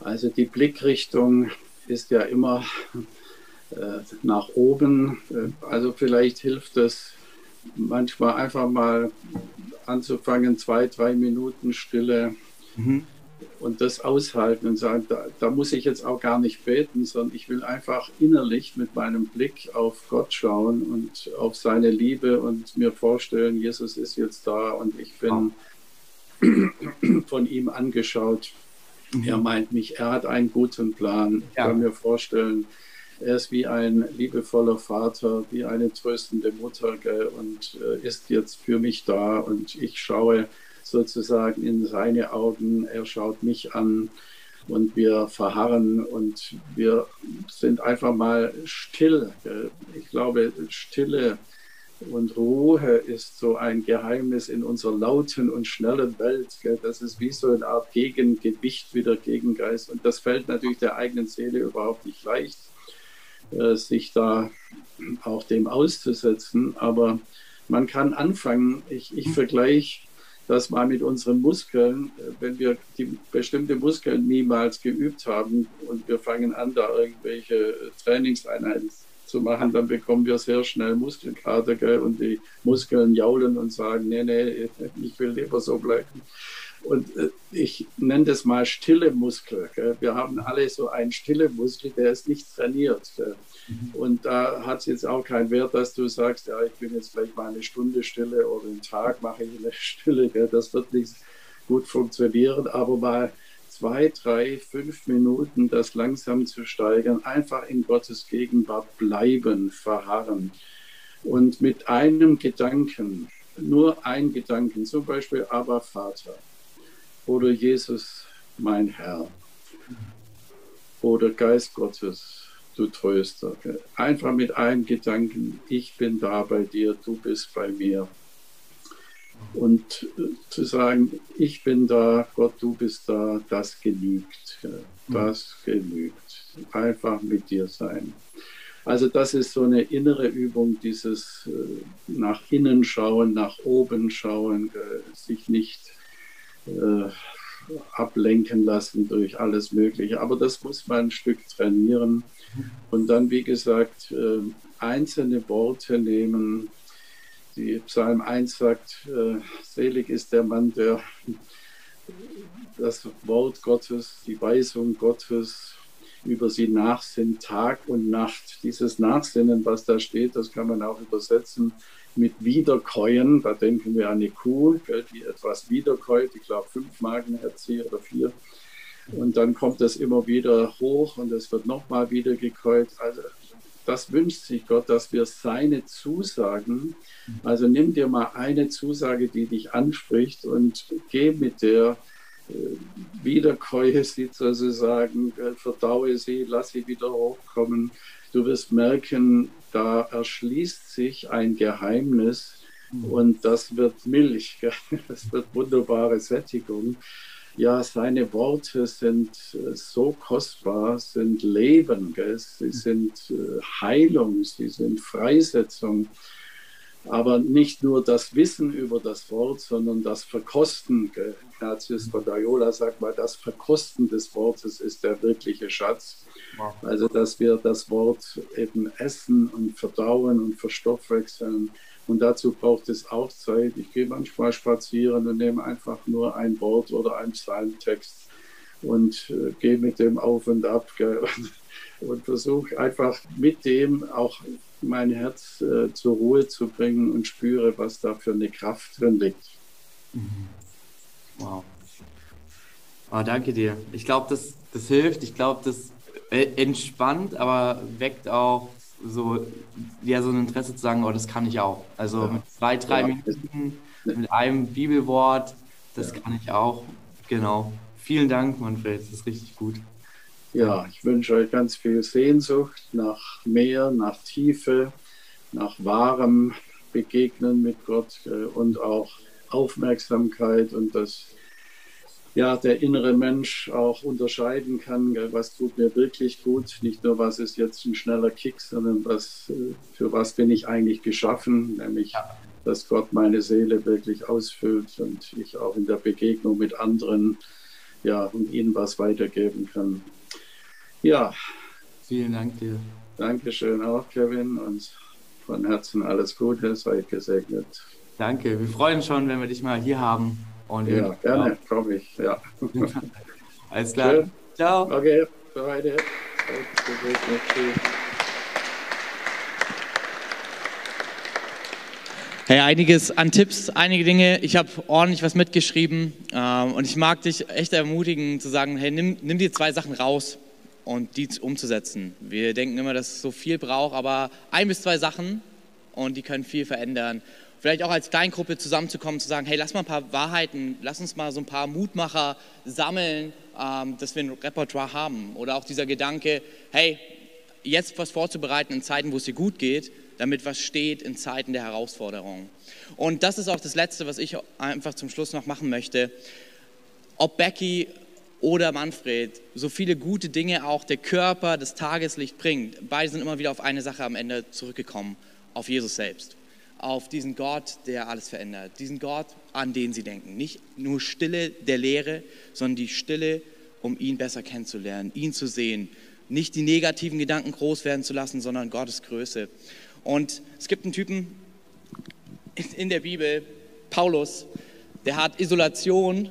Also die Blickrichtung ist ja immer äh, nach oben. Äh, also vielleicht hilft es manchmal einfach mal anzufangen, zwei, drei Minuten Stille mhm. Und das aushalten und sagen, da, da, muss ich jetzt auch gar nicht beten, sondern ich will einfach innerlich mit meinem Blick auf Gott schauen und auf seine Liebe und mir vorstellen, Jesus ist jetzt da und ich bin von ihm angeschaut. Mhm. Er meint mich, er hat einen guten Plan. Ich kann mir vorstellen, er ist wie ein liebevoller Vater, wie eine tröstende Mutter gell, und äh, ist jetzt für mich da und ich schaue sozusagen in seine Augen, er schaut mich an und wir verharren und wir sind einfach mal still. Ich glaube, Stille Und Ruhe ist so ein Geheimnis in unserer lauten und schnellen Welt. Das ist wie so eine Art Gegengewicht wieder gegen Geist. Und das fällt natürlich der eigenen Seele überhaupt nicht leicht, äh, sich da auch dem auszusetzen. Aber man kann anfangen. Ich, ich vergleiche das mal mit unseren Muskeln. Wenn wir die bestimmte Muskeln niemals geübt haben und wir fangen an, da irgendwelche Trainingseinheiten zu machen, dann bekommen wir sehr schnell Muskelkater gell? und die Muskeln jaulen und sagen, nee, nee, ich will lieber so bleiben. Und äh, ich nenne das mal stille Muskel. Gell? Wir haben alle so einen stille Muskel, der ist nicht trainiert. Mhm. Und da hat es jetzt auch keinen Wert, dass du sagst, ja, ich bin jetzt vielleicht mal eine Stunde stille oder einen Tag mache ich eine Stille. Gell? Das wird nicht gut funktionieren, aber mal zwei, drei, fünf Minuten das langsam zu steigern, einfach in Gottes Gegenwart bleiben, verharren und mit einem Gedanken, nur ein Gedanken, zum Beispiel Aber Vater oder Jesus mein Herr oder Geist Gottes, du Tröster. Einfach mit einem Gedanken, ich bin da bei dir, du bist bei mir. Und äh, zu sagen, ich bin da, Gott, du bist da, das genügt. Das genügt. Einfach mit dir sein. Also das ist so eine innere Übung, dieses äh, nach innen schauen, nach oben schauen, äh, sich nicht äh, ablenken lassen durch alles Mögliche. Aber das muss man ein Stück trainieren. Und dann, wie gesagt, äh, einzelne Worte nehmen, die Psalm 1 sagt, äh, selig ist der Mann, der das Wort Gottes, die Weisung Gottes über sie nachsinnt, Tag und Nacht. Dieses Nachsinnen, was da steht, das kann man auch übersetzen mit Wiederkäuen. Da denken wir an eine Kuh, die etwas wiederkäut, ich glaube fünf Magenherzen oder vier. Und dann kommt das immer wieder hoch und es wird nochmal wieder gekäut. Also das wünscht sich Gott, dass wir seine Zusagen, also nimm dir mal eine Zusage, die dich anspricht und geh mit der, äh, wiederkäue sie sozusagen, verdaue sie, lass sie wieder hochkommen. Du wirst merken, da erschließt sich ein Geheimnis und das wird Milch, das wird wunderbare Sättigung ja, seine Worte sind äh, so kostbar, sind Leben, sie sind äh, Heilung, sie sind Freisetzung. Aber nicht nur das Wissen über das Wort, sondern das Verkosten. Ignatius von Loyola sagt mal, das Verkosten des Wortes ist der wirkliche Schatz. Also, dass wir das Wort eben essen und verdauen und verstoffwechseln und dazu braucht es auch Zeit. Ich gehe manchmal spazieren und nehme einfach nur ein Wort oder einen Psalmtext und äh, gehe mit dem auf und ab und, und versuche einfach mit dem auch mein Herz äh, zur Ruhe zu bringen und spüre, was da für eine Kraft drin liegt. Mhm. Wow. Oh, danke dir. Ich glaube, das, das hilft. Ich glaube, das äh, entspannt, aber weckt auch so, ja, so ein Interesse zu sagen, oh, das kann ich auch. Also ja. mit zwei, drei ja. Minuten, mit einem Bibelwort, das ja. kann ich auch. Genau. Vielen Dank, Manfred, das ist richtig gut. Ja, ich wünsche euch ganz viel Sehnsucht nach mehr, nach Tiefe, nach wahrem Begegnen mit Gott äh, und auch Aufmerksamkeit und das ja, der innere Mensch auch unterscheiden kann, was tut mir wirklich gut, nicht nur was ist jetzt ein schneller Kick, sondern was, äh, für was bin ich eigentlich geschaffen, nämlich dass Gott meine Seele wirklich ausfüllt und ich auch in der Begegnung mit anderen ja, und ihnen was weitergeben kann. Ja. Vielen Dank dir. Dankeschön auch, Kevin, und von Herzen alles Gute, seid gesegnet. Danke, wir freuen uns schon, wenn wir dich mal hier haben. Und ja, gerne, komme ich. Ja. Alles klar. Schön. Ciao. Okay, beide. Hey, einiges an Tipps, einige Dinge. Ich habe ordentlich was mitgeschrieben ähm, und ich mag dich echt ermutigen zu sagen, hey, nimm, nimm dir zwei Sachen raus und die umzusetzen. Wir denken immer, dass es so viel braucht, aber ein bis zwei Sachen und die können viel verändern vielleicht auch als Kleingruppe zusammenzukommen, zu sagen, hey, lass mal ein paar Wahrheiten, lass uns mal so ein paar Mutmacher sammeln, ähm, dass wir ein Repertoire haben. Oder auch dieser Gedanke, hey, jetzt was vorzubereiten in Zeiten, wo es dir gut geht, damit was steht in Zeiten der Herausforderung. Und das ist auch das Letzte, was ich einfach zum Schluss noch machen möchte. Ob Becky oder Manfred, so viele gute Dinge auch der Körper, das Tageslicht bringt, beide sind immer wieder auf eine Sache am Ende zurückgekommen, auf Jesus selbst auf diesen Gott, der alles verändert. Diesen Gott, an den sie denken. Nicht nur Stille der Lehre, sondern die Stille, um ihn besser kennenzulernen, ihn zu sehen. Nicht die negativen Gedanken groß werden zu lassen, sondern Gottes Größe. Und es gibt einen Typen in der Bibel, Paulus, der hat Isolation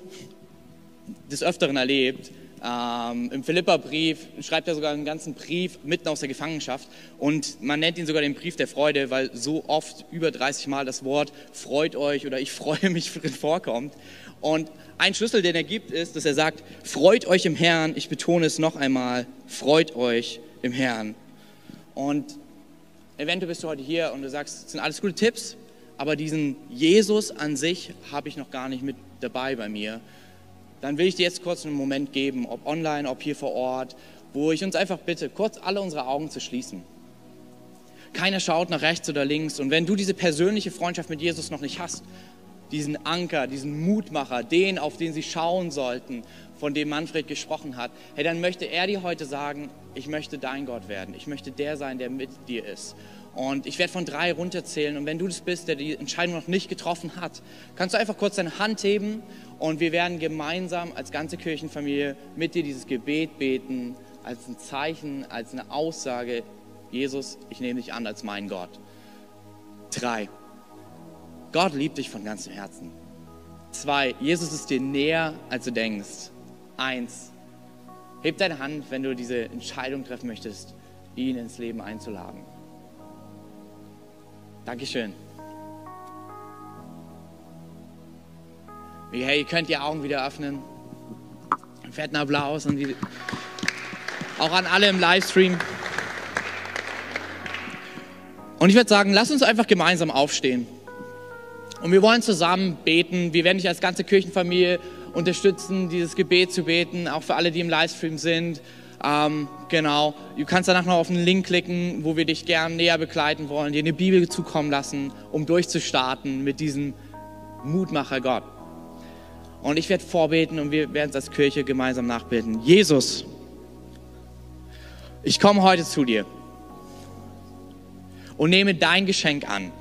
des Öfteren erlebt ähm, Im Philipperbrief schreibt er sogar einen ganzen Brief mitten aus der Gefangenschaft und man nennt ihn sogar den Brief der Freude, weil so oft über 30 Mal das Wort freut euch oder ich freue mich vorkommt. Und ein Schlüssel, den er gibt, ist, dass er sagt, freut euch im Herrn, ich betone es noch einmal, freut euch im Herrn. Und eventuell bist du heute hier und du sagst, das sind alles gute Tipps, aber diesen Jesus an sich habe ich noch gar nicht mit dabei bei mir dann will ich dir jetzt kurz einen Moment geben, ob online, ob hier vor Ort, wo ich uns einfach bitte, kurz alle unsere Augen zu schließen. Keiner schaut nach rechts oder links. Und wenn du diese persönliche Freundschaft mit Jesus noch nicht hast, diesen Anker, diesen Mutmacher, den, auf den sie schauen sollten, von dem Manfred gesprochen hat, hey, dann möchte er dir heute sagen, ich möchte dein Gott werden. Ich möchte der sein, der mit dir ist. Und ich werde von drei runterzählen. Und wenn du das bist, der die Entscheidung noch nicht getroffen hat, kannst du einfach kurz deine Hand heben und wir werden gemeinsam als ganze Kirchenfamilie mit dir dieses Gebet beten, als ein Zeichen, als eine Aussage, Jesus, ich nehme dich an als mein Gott. Drei, Gott liebt dich von ganzem Herzen. Zwei, Jesus ist dir näher, als du denkst. Eins, heb deine Hand, wenn du diese Entscheidung treffen möchtest, ihn ins Leben einzuladen. Dankeschön. Hey, ihr könnt die Augen wieder öffnen. Fetten Applaus und die, auch an alle im Livestream. Und ich würde sagen, lass uns einfach gemeinsam aufstehen. Und wir wollen zusammen beten. Wir werden dich als ganze Kirchenfamilie unterstützen, dieses Gebet zu beten, auch für alle, die im Livestream sind. Ähm, genau. Du kannst danach noch auf einen Link klicken, wo wir dich gern näher begleiten wollen, dir eine Bibel zukommen lassen, um durchzustarten mit diesem Mutmacher Gott. Und ich werde vorbeten und wir werden es als Kirche gemeinsam nachbeten. Jesus, ich komme heute zu dir und nehme dein Geschenk an.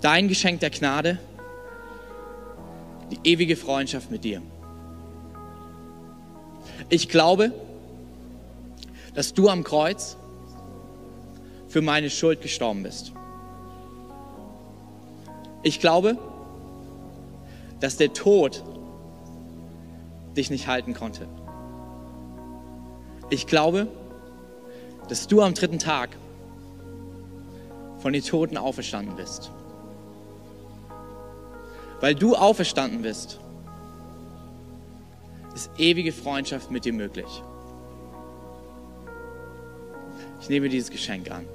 Dein Geschenk der Gnade, die ewige Freundschaft mit dir. Ich glaube, dass du am Kreuz für meine Schuld gestorben bist. Ich glaube, dass der Tod dich nicht halten konnte. Ich glaube, dass du am dritten Tag von den Toten auferstanden bist. Weil du auferstanden bist, ist ewige Freundschaft mit dir möglich. Ich nehme dieses Geschenk an.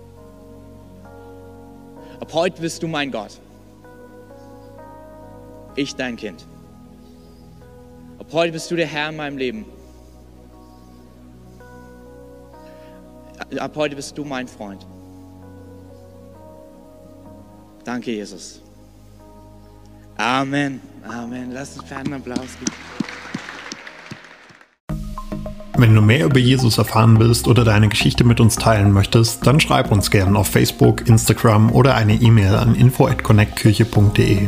Ab heute bist du mein Gott. Ich dein Kind. Ab heute bist du der Herr in meinem Leben. Ab heute bist du mein Freund. Danke, Jesus. Amen. Amen. Lass uns einen Applaus geben. Wenn du mehr über Jesus erfahren willst oder deine Geschichte mit uns teilen möchtest, dann schreib uns gerne auf Facebook, Instagram oder eine E-Mail an info@connectkirche.de.